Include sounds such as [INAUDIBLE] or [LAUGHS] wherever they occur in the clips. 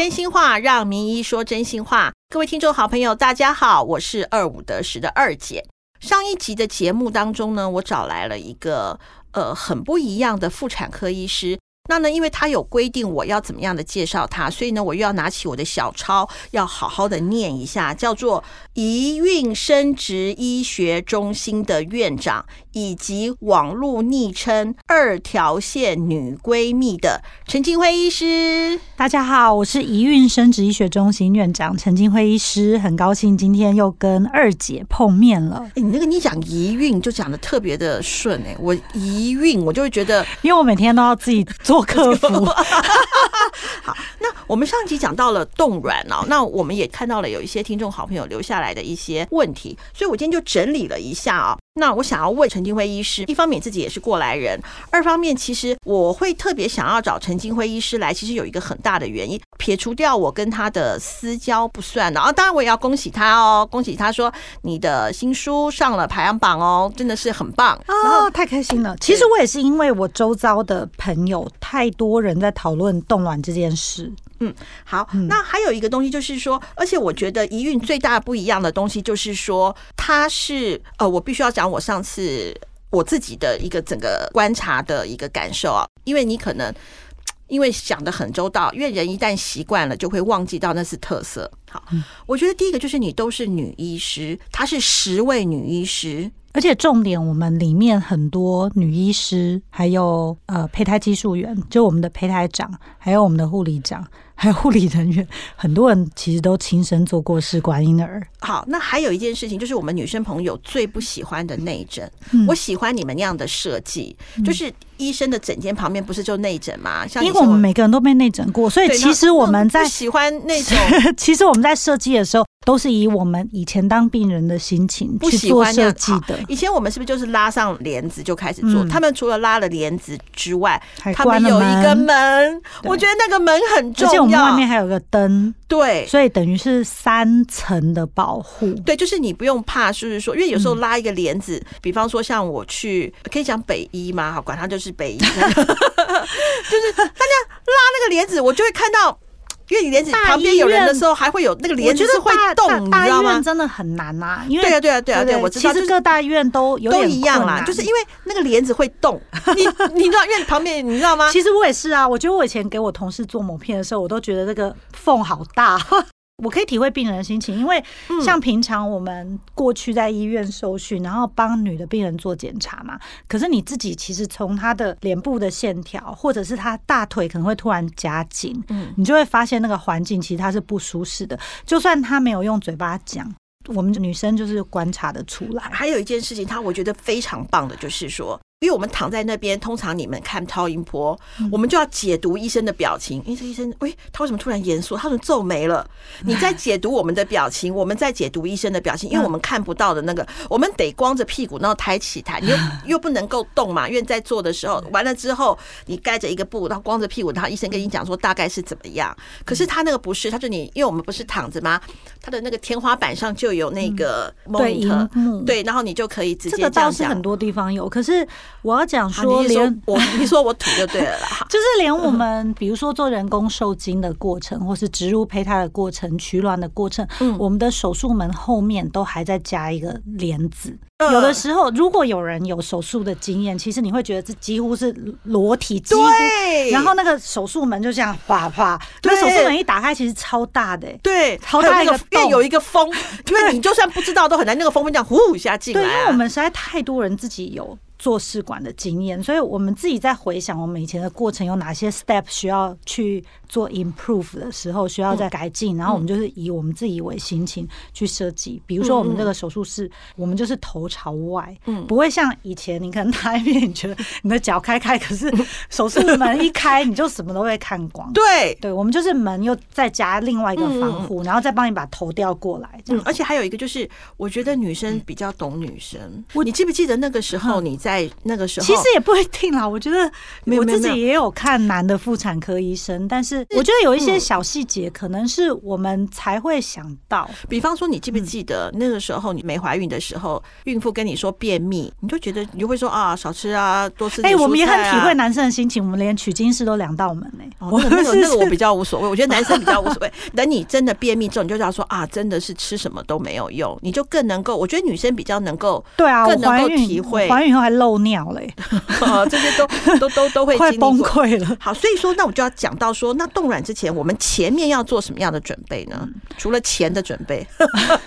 真心话，让名医说真心话。各位听众好朋友，大家好，我是二五得十的二姐。上一集的节目当中呢，我找来了一个呃很不一样的妇产科医师。那呢，因为他有规定我要怎么样的介绍他，所以呢，我又要拿起我的小抄，要好好的念一下，叫做宜孕生殖医学中心的院长，以及网络昵称“二条线女闺蜜”的陈金辉医师。大家好，我是宜孕生殖医学中心院长陈金辉医师，很高兴今天又跟二姐碰面了。哎，你那个你讲宜孕就讲的特别的顺哎，我一孕我就会觉得，因为我每天都要自己做。客服 [LAUGHS] 好，那我们上集讲到了冻卵哦，那我们也看到了有一些听众好朋友留下来的一些问题，所以我今天就整理了一下啊。那我想要问陈金辉医师，一方面自己也是过来人，二方面其实我会特别想要找陈金辉医师来，其实有一个很大的原因，撇除掉我跟他的私交不算的啊，当然我也要恭喜他哦，恭喜他说你的新书上了排行榜哦，真的是很棒哦，太开心了。其实我也是因为我周遭的朋友太多人在讨论冻卵这件事。嗯，好，那还有一个东西就是说，而且我觉得一孕最大不一样的东西就是说，它是呃，我必须要讲我上次我自己的一个整个观察的一个感受啊，因为你可能因为想的很周到，因为人一旦习惯了，就会忘记到那是特色。好，我觉得第一个就是你都是女医师，她是十位女医师。而且重点，我们里面很多女医师，还有呃胚胎技术员，就我们的胚胎长，还有我们的护理长，还有护理人员，很多人其实都亲身做过试管婴儿。好，那还有一件事情，就是我们女生朋友最不喜欢的内诊。我喜欢你们那样的设计，就是医生的诊间旁边不是就内诊吗？像因为我们每个人都被内诊过，所以其实我们在喜欢那种，[LAUGHS] 其实我们在设计的时候。都是以我们以前当病人的心情去做设计的。以前我们是不是就是拉上帘子就开始做？他们除了拉了帘子之外，他们有一个门。我觉得那个门很重要，而且我们外面还有个灯。对，所以等于是三层的保护。对，就是你不用怕，就是说，因为有时候拉一个帘子，比方说像我去，可以讲北医吗？好，管它就是北医，[LAUGHS] 就是大家拉那个帘子，我就会看到。因为帘子旁边有人的时候，还会有那个帘子是会动，你知道吗？真的很难呐。因为对啊，对啊，对啊，对，我知道。其实各大医院都有都一样啦，就是因为那个帘子会动。[LAUGHS] 你你知道，因为旁边你知道吗？其实我也是啊。我觉得我以前给我同事做某片的时候，我都觉得这个缝好大。我可以体会病人的心情，因为像平常我们过去在医院受训，然后帮女的病人做检查嘛。可是你自己其实从她的脸部的线条，或者是她大腿可能会突然夹紧，嗯，你就会发现那个环境其实她是不舒适的。就算她没有用嘴巴讲，我们女生就是观察的出来。还有一件事情，她我觉得非常棒的，就是说。因为我们躺在那边，通常你们看超音波，我们就要解读医生的表情。因为这医生，喂，他为什么突然严肃？他怎么皱眉了？你在解读我们的表情，我们在解读医生的表情，因为我们看不到的那个，我们得光着屁股，然后抬起台，你又 [LAUGHS] 又不能够动嘛。因为在做的时候，完了之后，你盖着一个布，然后光着屁股，然后医生跟你讲说大概是怎么样。可是他那个不是，他就你，因为我们不是躺着吗？他的那个天花板上就有那个对荧幕，对，然后你就可以直接这个倒是很多地方有，可是。我要讲说，连我 [LAUGHS] 你说我土就对了啦，就是连我们比如说做人工受精的过程，或是植入胚胎的过程、取卵的过程，嗯，我们的手术门后面都还在加一个帘子。有的时候，如果有人有手术的经验，其实你会觉得这几乎是裸体，对。然后那个手术门就这样啪啪，那手术门一打开，其实超大的，对，超大一个，因为有一个风，因为你就算不知道都很难，那个风会这样呼一下进来。对，因为我们实在太多人自己有。做试管的经验，所以我们自己在回想我们以前的过程有哪些 step 需要去做 improve 的时候需要再改进，然后我们就是以我们自己为心情去设计。比如说我们这个手术室，我们就是头朝外，嗯，不会像以前你可能躺一边，你觉得你的脚开开，可是 [LAUGHS] 手术门一开，你就什么都会看光。对，对，我们就是门又再加另外一个防护，然后再帮你把头调过来。嗯，而且还有一个就是，我觉得女生比较懂女生。我你记不记得那个时候你在？在那个时候，其实也不一定啦。我觉得我自己也有看男的妇产科医生，但是我觉得有一些小细节可能是我们才会想到。比方说，你嗯记不记得那个时候你没怀孕的时候，孕妇跟你说便秘，你就觉得你就会说啊，少吃啊，多吃哎、点、我们也很体会。男生的心情，我们连取经士都两道门呢、哦，我那个那个是那个我比较无所谓，我觉得男生比较无所谓。[LAUGHS] 等你真的便秘之后，你就知道说啊，真的是吃什么都没有用，你就更能够，我觉得女生比较能够，对啊，更能够体会怀孕以后还漏尿嘞、啊，[LAUGHS] 这些都都都都会 [LAUGHS] 快崩。溃了。好，所以说，那我就要讲到说，那冻卵之前，我们前面要做什么样的准备呢？嗯除了钱的准备，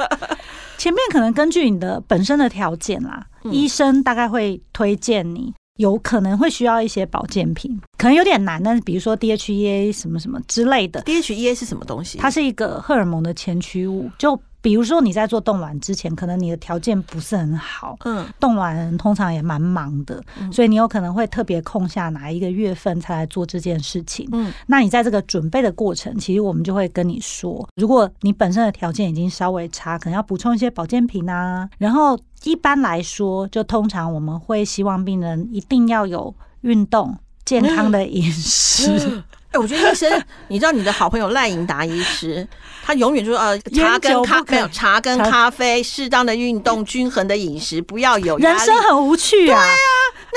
[LAUGHS] 前面可能根据你的本身的条件啦，嗯医生大概会推荐你。有可能会需要一些保健品，可能有点难，但是比如说 DHEA 什么什么之类的，DHEA 是什么东西？它是一个荷尔蒙的前驱物。就比如说你在做冻卵之前，可能你的条件不是很好，嗯冻卵通常也蛮忙的，嗯所以你有可能会特别空下哪一个月份才来做这件事情。嗯那你在这个准备的过程，其实我们就会跟你说，如果你本身的条件已经稍微差，可能要补充一些保健品啊。然后一般来说，就通常我们会希望病人一定要有运动、健康的饮食。[LAUGHS] [LAUGHS] 哎、我觉得医生，你知道你的好朋友赖颖达医师，他永远就说呃，茶跟咖没有茶跟咖啡，适当的运动，均衡的饮食，不要有。人生很无趣啊！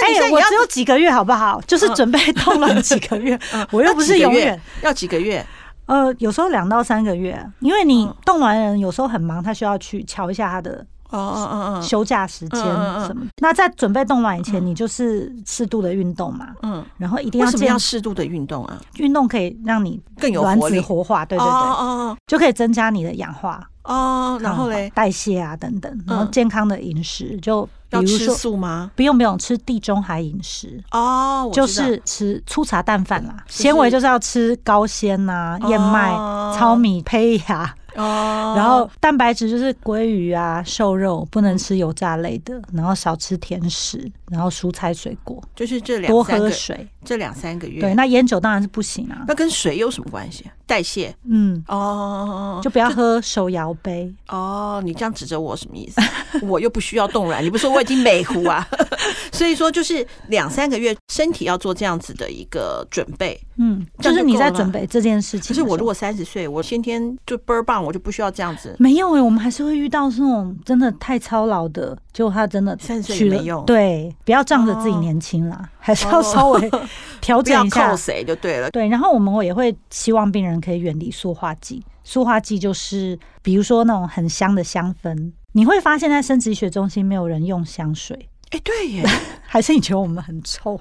那你现在也要我只有几个月，好不好？就是准备动了 [LAUGHS] 几个月，我又不是永远。要几个月？呃，有时候两到三个月，因为你嗯冻卵人有时候很忙，他需要去瞧一下他的哦哦哦哦，休假时间什么。那在准备冻卵以前，你就是适度的运动嘛，嗯，然后一定为什么样要适度的运动啊？运动，可以让你更有卵。子活化，对对哦对，哦。就可以增加你的氧化，哦哦，然后嘞，代谢啊等等，然后嗯健康的饮食，就比要吃如说素吗？不用不用吃地中海饮食。哦，就是吃粗茶淡饭啦，就是纤维就是要吃高纤呐、燕麦、哦。糙米、胚芽，哦，然后蛋白质就是鲑鱼啊、瘦肉，不能吃油炸类的，然后少吃甜食，然后蔬菜水果，就是这两多喝水。这两三个月。对，那烟酒当然是不行啊。那跟水有什么关系？代谢嗯，哦，就不要喝手摇杯。哦，你这样指着我什么意思？[LAUGHS] 我又不需要冻卵，你不说我已经美糊啊？[LAUGHS] 所以说就是两三个月，身体要做这样子的一个准备。嗯，就就是你在准备这件事情。可是我如果三十岁，我先天就倍儿棒，我就不需要这样子。没有诶、我们还是会遇到这种真的太操劳的，结果他真的三十岁没用对，不要仗着自己哦年轻啦，还是要稍微调整一下靠。谁就对了。对，然后我们也会希望病人可以远离塑化剂。塑化剂就是比如说那种很香的香氛，你会发现在生殖医学中心没有人用香水，哎，对耶，[LAUGHS] 还是你觉得我们很臭？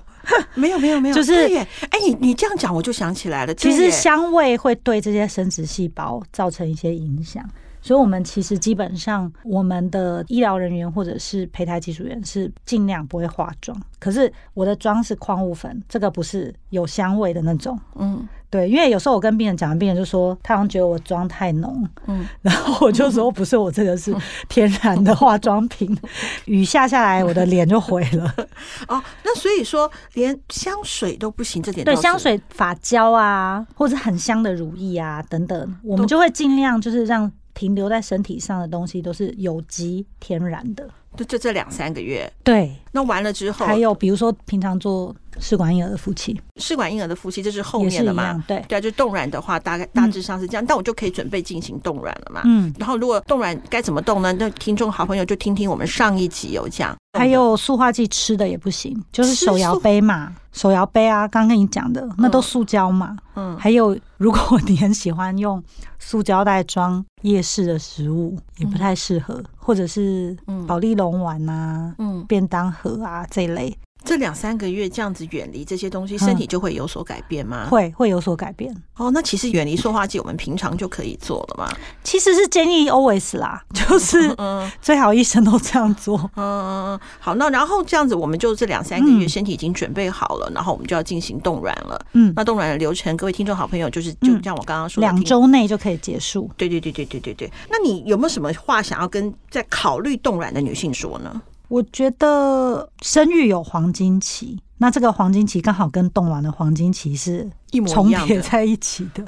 没有没有没有，[LAUGHS] 就是。哎，你你这样讲，我就想起来了。其实香味会对这些生殖细胞造成一些影响，所以我们其实基本上我们的医疗人员或者是胚胎技术员是尽量不会化妆，可是我的妆是矿物粉，这个不是有香味的那种。嗯。对，因为有时候我跟病人讲，病人就说他好像觉得我妆太浓，嗯，然后我就说不是，我这个是天然的化妆品，[LAUGHS] 雨下下来我的脸就毁了。[LAUGHS] 哦，那所以说连香水都不行，这点对，香水、发胶啊，或者很香的乳液啊等等，我们就会尽量就是让停留在身体上的东西都是有机天然的。就就这两三个月。对，那完了之后，还有比如说平常做试管婴儿的夫妻试管婴儿的夫妻，这是后面的嘛。对，对啊，就冻卵的话，大概大致上是这样，但我就可以准备进行冻卵了嘛。嗯，然后如果冻卵该怎么冻呢？那听众好朋友就听听我们上一集有讲。还有塑化剂吃的也不行，就是手摇杯嘛，手摇杯啊，刚刚跟你讲的那都塑胶嘛。嗯，还有，如果你很喜欢用塑胶袋装夜市的食物，也不太适合，或者是嗯。保利龙丸啊、嗯，便当盒啊这一类，这两三个月这样子远离这些东西，嗯身体就会有所改变吗？会会有所改变。哦，那其实远离塑化剂，我们平常就可以做了嘛。其实是建议 always 啦，就是嗯最好医生都这样做。嗯，嗯好，那然后这样子，我们就这两三个月嗯身体已经准备好了，然后我们就要进行冻卵了。嗯，那冻卵的流程，各位听众好朋友，就是就嗯像我刚刚说的，两听周内就可以结束。对对对对对对对。那你有没有什么话想要跟在考虑冻卵的女性说呢？我觉得生育有黄金期，那这个黄金期刚好跟冻卵的黄金期是一模重叠在一起的。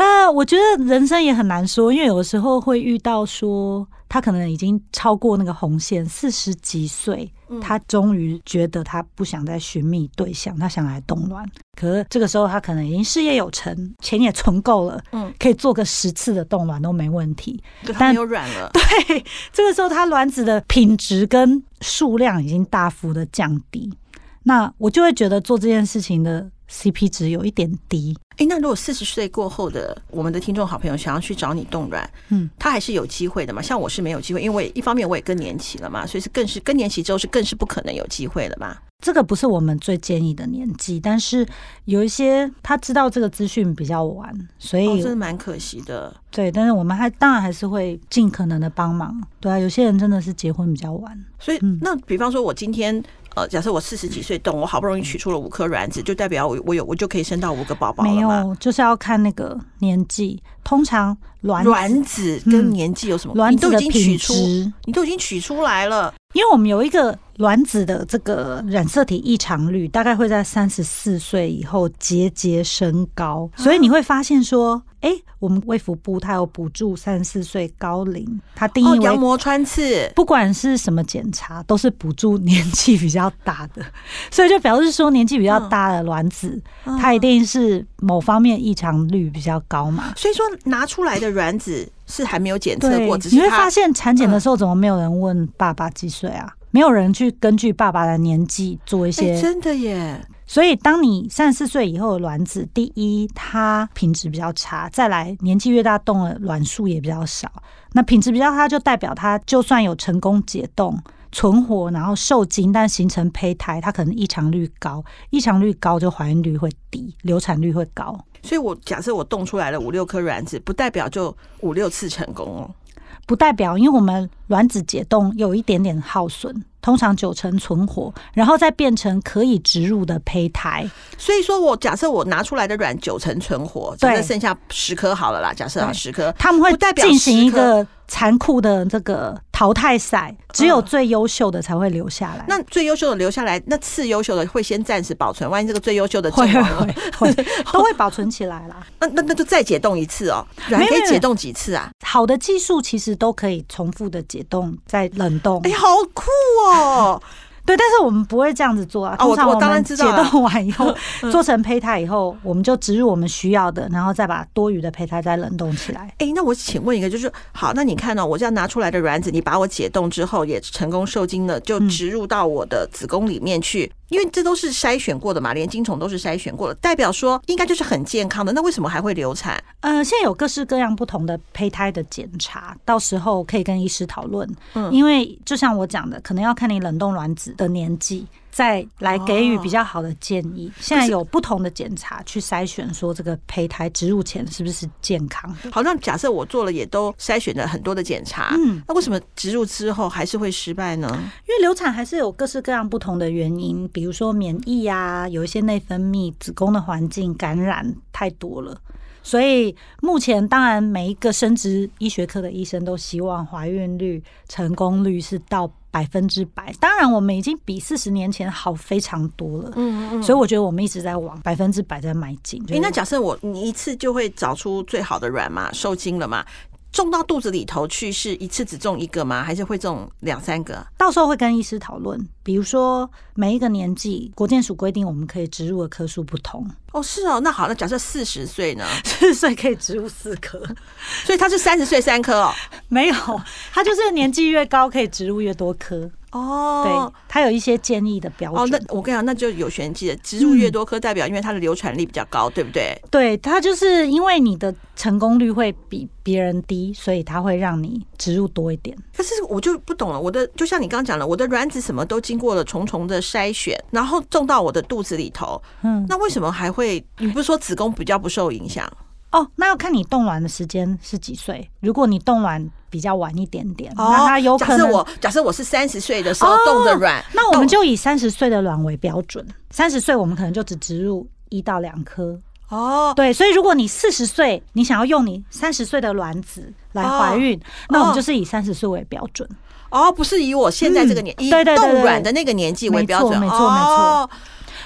啊，那我觉得人生也很难说，因为有的时候会遇到说他可能已经超过那个红线，四十几岁，他终于觉得他不想再寻觅对象，他想来冻卵。可是这个时候他可能已经事业有成，钱也存够了，嗯，可以做个十次的冻卵都没问题。但有卵了，[LAUGHS] 对，这个时候他卵子的品质跟数量已经大幅的降低，那我就会觉得做这件事情的。CP 值有一点低，哎，那如果四十岁过后的我们的听众好朋友想要去找你冻卵，嗯，他还是有机会的嘛？像我是没有机会，因为一方面我也更年期了嘛，所以是更是更年期之后是更是不可能有机会了嘛。这个不是我们最建议的年纪，但是有一些他知道这个资讯比较晚，所以真的蛮可惜的。对，但是我们还当然还是会尽可能的帮忙。对啊，有些人真的是结婚比较晚，所以那比方说我今天。呃，假设我四十几岁动，我好不容易取出了五颗卵子，就代表我我有我就可以生到五个宝宝了没有，就是要看那个年纪。通常卵卵子跟年纪有什么？卵子的取出，你都已经取出来了。因为我们有一个卵子的这个染色体异常率，大概会在三十四岁以后节节升高，所以你会发现说。哎，我们卫福部它有补助三十四岁高龄，它定义为羊膜穿刺，不管是什么检查，都是补助年纪比较大的，所以就表示说年纪比较大的卵子，它一定是某方面异常率比较高嘛。所以说拿出来的卵子是还没有检测过，你会发现产检的时候怎么没有人问爸爸几岁啊？没有人去根据爸爸的年纪做一些，真的耶。所以，当你三十四岁以后的卵子，第一，它品质比较差；再来，年纪越大，冻的卵数也比较少。那品质比较差，就代表它就算有成功解冻、存活，然后受精，但形成胚胎，它可能异常率高。异常率高，就怀孕率会低，流产率会高。所以我假设我冻出来了五六颗卵子，不代表就五六次成功哦。不代表，因为我们卵子解冻有一点点耗损。通常九成存活，然后再变成可以植入的胚胎。所以说我假设我拿出来的卵九成存活，假设剩下十颗好了啦。假设啊十颗，他们会进行一个残酷的这个淘汰赛，只有最优秀的才会留下来。那最优秀的留下来，那次优秀的会先暂时保存。万一这个最优秀的会会会 [LAUGHS] 都会保存起来啦。那那那就再解冻一次哦。还可以解冻几次啊？好的技术其实都可以重复的解冻再冷冻。哎，好酷哦！哦，对，但是我们不会这样子做啊。通常我们解冻完以后，[LAUGHS] 做成胚胎以后，我们就植入我们需要的，然后再把多余的胚胎再冷冻起来。哎，那我请问一个，就是好，那你看呢？我这样拿出来的卵子，你把我解冻之后也成功受精了，就植入到我的子宫里面去。因为这都是筛选过的嘛，连精虫都是筛选过的，代表说应该就是很健康的。那为什么还会流产？呃，现在有各式各样不同的胚胎的检查，到时候可以跟医师讨论。嗯，因为就像我讲的，可能要看你冷冻卵子的年纪。再来给予比较好的建议。现在有不同的检查去筛选，说这个胚胎植入前是不是健康？好，那假设我做了，也都筛选了很多的检查，嗯，那为什么植入之后还是会失败呢？因为流产还是有各式各样不同的原因，比如说免疫啊，有一些内分泌、子宫的环境感染太多了。所以目前，当然每一个生殖医学科的医生都希望怀孕率、成功率是到百分之百。当然，我们已经比四十年前好非常多了。嗯嗯。所以我觉得我们一直在往百分之百在迈进。哎，那假设我你一次就会找出最好的卵嘛，受精了嘛？种到肚子里头去是一次只种一个吗？还是会种两三个？到时候会跟医师讨论。比如说每一个年纪，国健署规定我们可以植入的颗数不同。哦，是哦。那好，那假设四十岁呢？四十岁可以植入四颗，所以他是三十岁三颗哦。[LAUGHS] 没有，他就是年纪越高可以植入越多颗。哦，对，它有一些建议的标准。哦，那我跟你讲，那就有玄机了。植入越多颗，代表因为它的流产率比较高，对不对？对，它就是因为你的成功率会比别人低，所以它会让你植入多一点。可是我就不懂了，我的就像你刚刚讲的，我的卵子什么都经过了重重的筛选，然后种到我的肚子里头，嗯，那为什么还会？你不是说子宫比较不受影响？哦，那要看你冻卵的时间是几岁。如果你冻卵比较晚一点点，那它有可能。假设我假设我是三十岁的时候冻的卵，那我们就以三十岁的卵为标准。三十岁我们可能就只植入一到两颗。哦，对，所以如果你四十岁，你想要用你三十岁的卵子来怀孕，那我们就是以三十岁为标准。哦，不是以我现在这个年，以冻卵的那个年纪为标准。没错，没错，没错。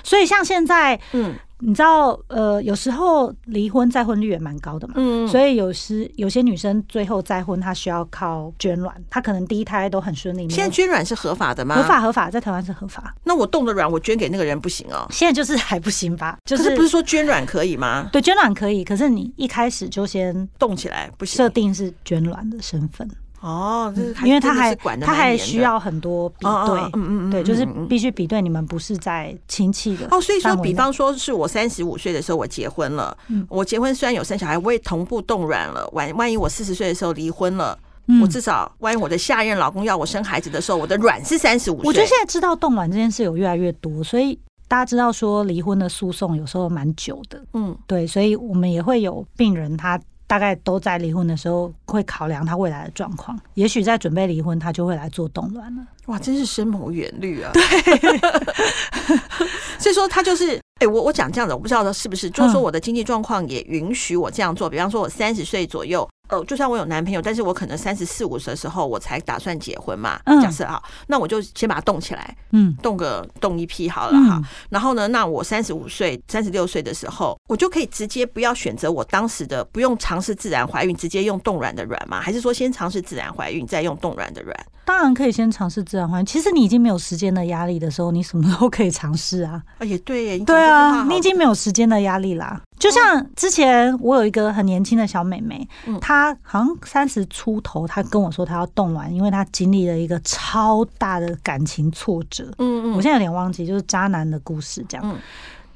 所以像现在，嗯。你知道，呃，有时候离婚再婚率也蛮高的嘛，嗯，所以有时有些女生最后再婚，她需要靠捐卵，她可能第一胎都很顺利。现在捐卵是合法的吗？合法合法，在台湾是合法。那我冻的卵，我捐给那个人不行哦。现在就是还不行吧？[LAUGHS] 就可是不是说捐卵可以吗？对，捐卵可以，可是你一开始就先冻起来不行，设定是捐卵的身份。哦，就是因为他还管他还需要很多比对，嗯嗯嗯，对，就是必须比对你们不是在亲戚的哦。所以说，比方说是我三十五岁的时候我结婚了，我结婚虽然有生小孩，我也同步冻卵了。万万一我四十岁的时候离婚了，我至少万一我的下任老公要我生孩子的时候，我的卵是三十五岁。我觉得现在知道冻卵这件事有越来越多，所以大家知道说离婚的诉讼有时候蛮久的，嗯，对，所以我们也会有病人他。大概都在离婚的时候会考量他未来的状况，也许在准备离婚，他就会来做动乱了。哇，真是深谋远虑啊！对，[LAUGHS] 所以说他就是，哎，我我讲这样子，我不知道是不是，就是说我的经济状况也允许我这样做。比方说，我三十岁左右。呃，就算我有男朋友，但是我可能三十四五的时候我才打算结婚嘛。假设哈，那我就先把它冻起来，嗯，冻个冻一批好了哈。然后呢，那我三十五岁、三十六岁的时候，我就可以直接不要选择我当时的，不用尝试自然怀孕，直接用冻卵的卵吗？还是说先尝试自然怀孕，再用冻卵的卵？当然可以先尝试自然怀孕。其实你已经没有时间的压力的时候，你什么都可以尝试啊。啊，也对，对啊，你已经没有时间的压力啦。就像之前我有一个很年轻的小妹妹，她好像三十出头，她跟我说她要冻卵，因为她经历了一个超大的感情挫折。嗯嗯，我现在有点忘记，就是渣男的故事这样。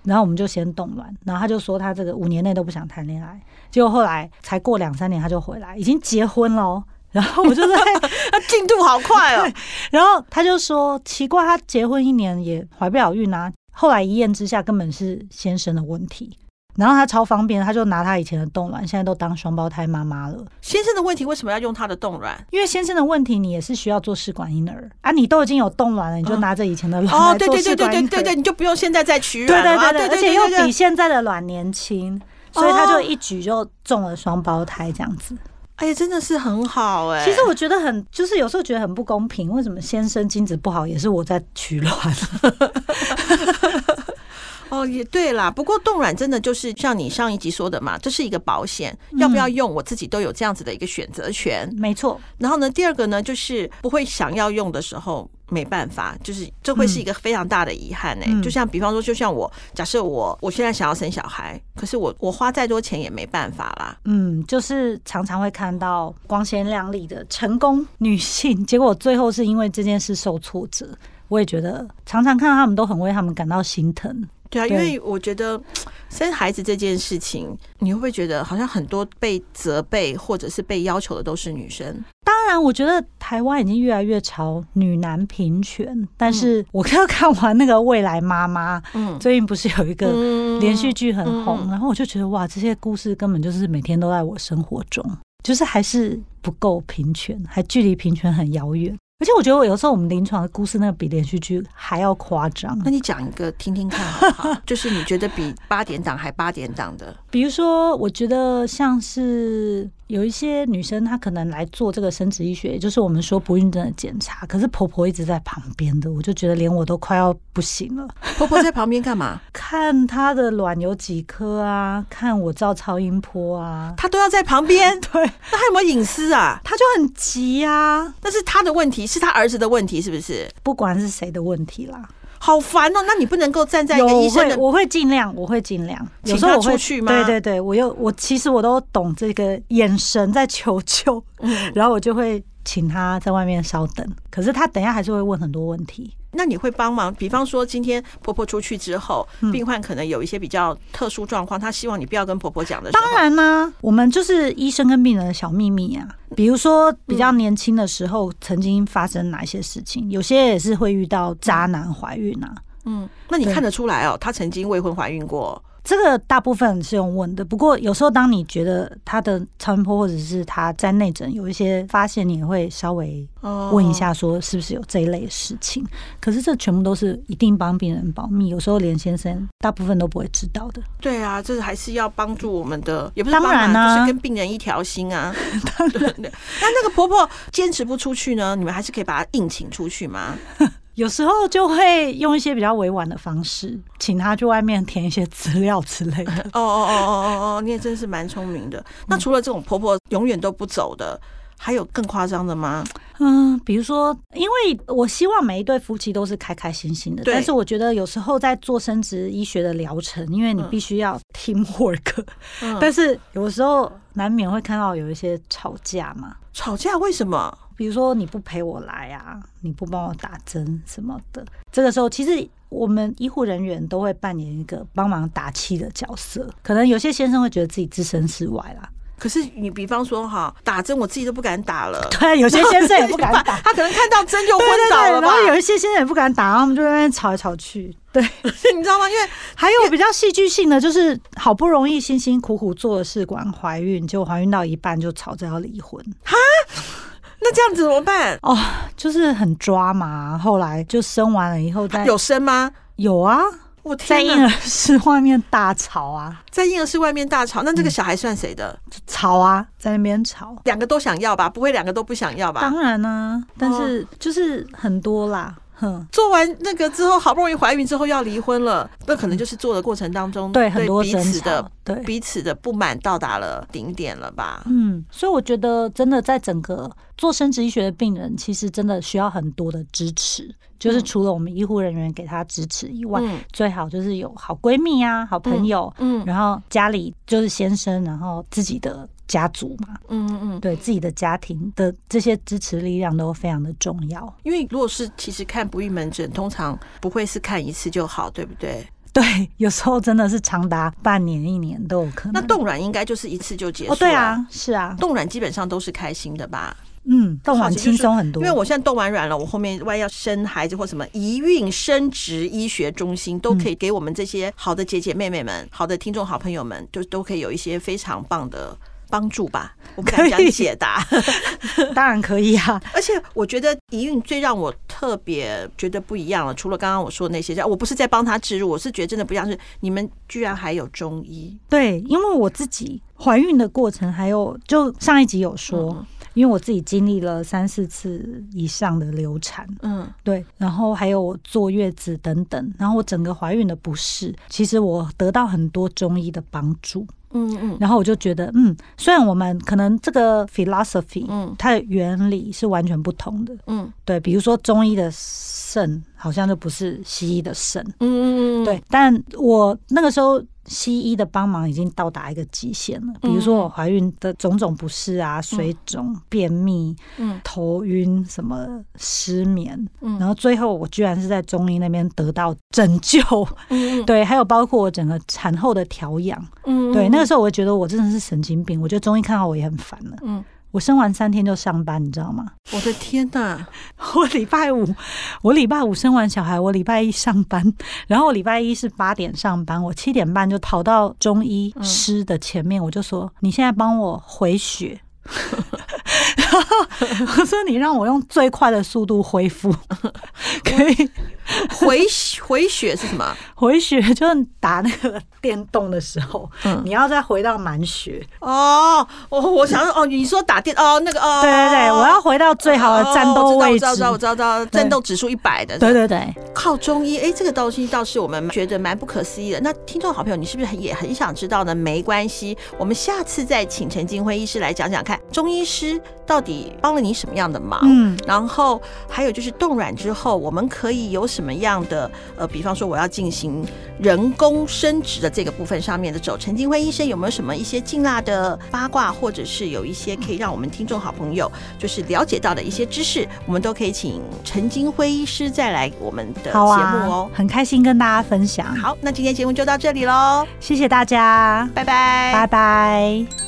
然后我们就先冻卵，然后她就说她这个五年内都不想谈恋爱，结果后来才过两三年她就回来，已经结婚了。[LAUGHS] 然后我就在，进度好快哦。[LAUGHS] 然后她就说奇怪，她结婚一年也怀不了孕啊。后来一验之下，根本是先生的问题。然后他超方便，他就拿他以前的冻卵，现在都当双胞胎妈妈了。先生的问题为什么要用他的冻卵？因为先生的问题，你也是需要做试管婴儿啊。你都已经有冻卵了，你就拿着以前的卵来做试管婴儿。对对对对对对，你就不用现在再取卵了。对对对对，而且又比现在的卵年轻，所以他就一举就中了双胞胎这样子。哎呀，真的是很好哎。其实我觉得很，就是有时候觉得很不公平，为什么先生精子不好也是我在取卵？[LAUGHS] 哦，也对啦。不过冻卵真的就是像你上一集说的嘛，这是一个保险，要不要用我自己都有这样子的一个选择权。没错。然后呢，第二个呢，就是不会想要用的时候没办法，就是这会是一个非常大的遗憾呢。就像比方说，就像我假设我我现在想要生小孩，可是我我花再多钱也没办法啦。嗯，就是常常会看到光鲜亮丽的成功女性，结果最后是因为这件事受挫折。我也觉得常常看到他们都很为他们感到心疼。对啊，因为我觉得 [TSK] 生孩子这件事情，你会不会觉得好像很多被责备或者是被要求的都是女生？当然，我觉得台湾已经越来越朝女男平权。但是我刚看完那个《未来妈妈》，嗯，最近不是有一个连续剧很红，然后我就觉得哇，这些故事根本就是每天都在我生活中，就是还是不够平权，还距离平权很遥远。而且我觉得，我有时候我们临床的故事，那个比连续剧还要夸张。那你讲一个听听看，好不好？就是你觉得比八点档还八点档的，比如说，我觉得像是。有一些女生，她可能来做这个生殖医学，也就是我们说不孕症的检查，可是婆婆一直在旁边的，我就觉得连我都快要不行了。婆婆在旁边干嘛？[LAUGHS] 看她的卵有几颗啊？看我照超音波啊？她都要在旁边。[LAUGHS] 对，那还有没有隐私啊？她就很急啊。那是她的问题，是她儿子的问题，是不是？不管是谁的问题啦。好烦哦！那你不能够站在一个医生的，我会尽量，我会尽量。有时候我会去吗？对对对，我又我其实我都懂这个眼神在求救，然后我就会请他在外面稍等。可是他等下还是会问很多问题。那你会帮忙？比方说，今天婆婆出去之后，病患可能有一些比较特殊状况，他希望你不要跟婆婆讲的。当然啦，我们就是医生跟病人的小秘密啊。比如说，比较年轻的时候曾经发生哪些事情，有些也是会遇到渣男怀孕啊。嗯，那你看得出来哦，他曾经未婚怀孕过。这个大部分是用问的，不过有时候当你觉得他的超音波或者是他在内诊有一些发现，你也会稍微问一下，说是不是有这一类事情。可是这全部都是一定帮病人保密，有时候连先生大部分都不会知道的。对啊，这还是要帮助我们的，也不是当然啊，就是跟病人一条心啊。[LAUGHS] 当然，那那个婆婆坚持不出去呢，你们还是可以把她硬请出去吗？有时候就会用一些比较委婉的方式，请他去外面填一些资料之类的。哦哦哦哦哦哦，你也真是蛮聪明的。那除了这种婆婆永远都不走的，还有更夸张的吗？嗯，比如说，因为我希望每一对夫妻都是开开心心的，但是我觉得有时候在做生殖医学的疗程，因为你必须要 team work，、但是有时候难免会看到有一些吵架嘛。吵架为什么？比如说你不陪我来啊，你不帮我打针什么的，这个时候其实我们医护人员都会扮演一个帮忙打气的角色。可能有些先生会觉得自己置身事外啦，可是你比方说哈，打针我自己都不敢打了，[LAUGHS] 对，有些先生也不敢打，[LAUGHS] 他可能看到针就昏对对对，倒了吧然？后有一些先生也不敢打，然后他们就在那边吵来吵去。对，[LAUGHS] 你知道吗？因为还有比较戏剧性的，就是好不容易辛辛苦苦做了试管怀孕，结果怀孕到一半就吵着要离婚，[LAUGHS] 那这样子怎么办？哦，就是很抓嘛。后来就生完了以后再有生吗？有啊，我天！在婴儿室外面大吵啊，在婴儿室外面大吵，那这个小孩算谁的？吵啊，在那边吵。两个都想要吧？不会两个都不想要吧？当然啦、但是就是很多啦，哼。做完那个之后，好不容易怀孕之后要离婚了，[LAUGHS] 那可能就是做的过程当中，对很多彼此的，对，彼此的不满到达了顶点了吧？嗯，所以我觉得真的在整个做生殖医学的病人，其实真的需要很多的支持，就是除了我们医护人员给他支持以外，嗯。最好就是有好闺蜜啊、好朋友，嗯。然后家里就是先生，然后自己的家族嘛，嗯嗯，对自己的家庭的这些支持力量都非常的重要。因为如果是其实看不孕门诊，通常不会是看一次就好，对不对？对，有时候真的是长达半年、一年都有可能。那冻卵应该就是一次就结束哦，对，啊，是啊，冻卵基本上都是开心的吧？嗯，冻卵轻松很多，因为我现在冻完卵了，我后面万一要生孩子或什么一孕生殖医学中心都可以给我们这些好的姐姐妹妹们、好的听众、好朋友们，就都可以有一些非常棒的帮助吧。我不敢讲可以。解答，当然可以啊。而且我觉得遗孕最让我特别觉得不一样了，除了刚刚我说的那些，我不是在帮他植入，我是觉得真的不一样，是你们居然还有中医，对，因为我自己怀孕的过程，还有就上一集有说，嗯。因为我自己经历了三四次以上的流产，嗯。对，然后还有我坐月子等等，然后我整个怀孕的不适，其实我得到很多中医的帮助，嗯嗯。然后我就觉得，嗯，虽然我们可能这个 philosophy，嗯。它的原理是完全不同的，嗯。对，比如说中医的肾好像就不是西医的肾，嗯嗯，对，但我那个时候西医的帮忙已经到达一个极限了，比如说我怀孕的种种不适啊，水肿、便秘、嗯。头晕、什么失眠，嗯。然后最后我居然是在中医那边得到拯救，嗯 [LAUGHS] 对，还有包括我整个产后的调养，嗯对，那个时候我觉得我真的是神经病，我觉得中医看到我也很烦了。嗯，我生完三天就上班，你知道吗？我的天哪！[LAUGHS] 我礼拜五，我礼拜五生完小孩，我礼拜一上班，[LAUGHS] 然后我礼拜一是八点上班，我七点半就跑到中医师的前面，我就说：“你现在帮我回血。” [LAUGHS] 然后我说：“你让我用最快的速度恢复，可以回 [LAUGHS] 回血是什么？回血，就是打那个电动的时候，嗯你要再回到满血。哦，我我想说哦，你说打电哦，那个哦，对对对，我要回到最好的战斗位置。哦我知道，我知道，我知道，战斗指数一百的，对对对，靠中医，哎，这个东西倒是我们觉得蛮不可思议的。那听众好朋友，你是不是也很想知道呢？没关系，我们下次再请陈金辉医师来讲讲看，中医师到底帮了你什么样的忙？嗯，然后还有就是冻卵之后，我们可以有什么样的呃，比方说我要进行人工生殖的这个部分上面的走，陈金辉医生有没有什么一些劲辣的八卦，或者是有一些可以让我们听众好朋友就是了解到的一些知识，我们都可以请陈金辉医师再来我们的节好目啊哦。，很开心跟大家分享。好，那今天节目就到这里喽，谢谢大家，拜拜，拜拜。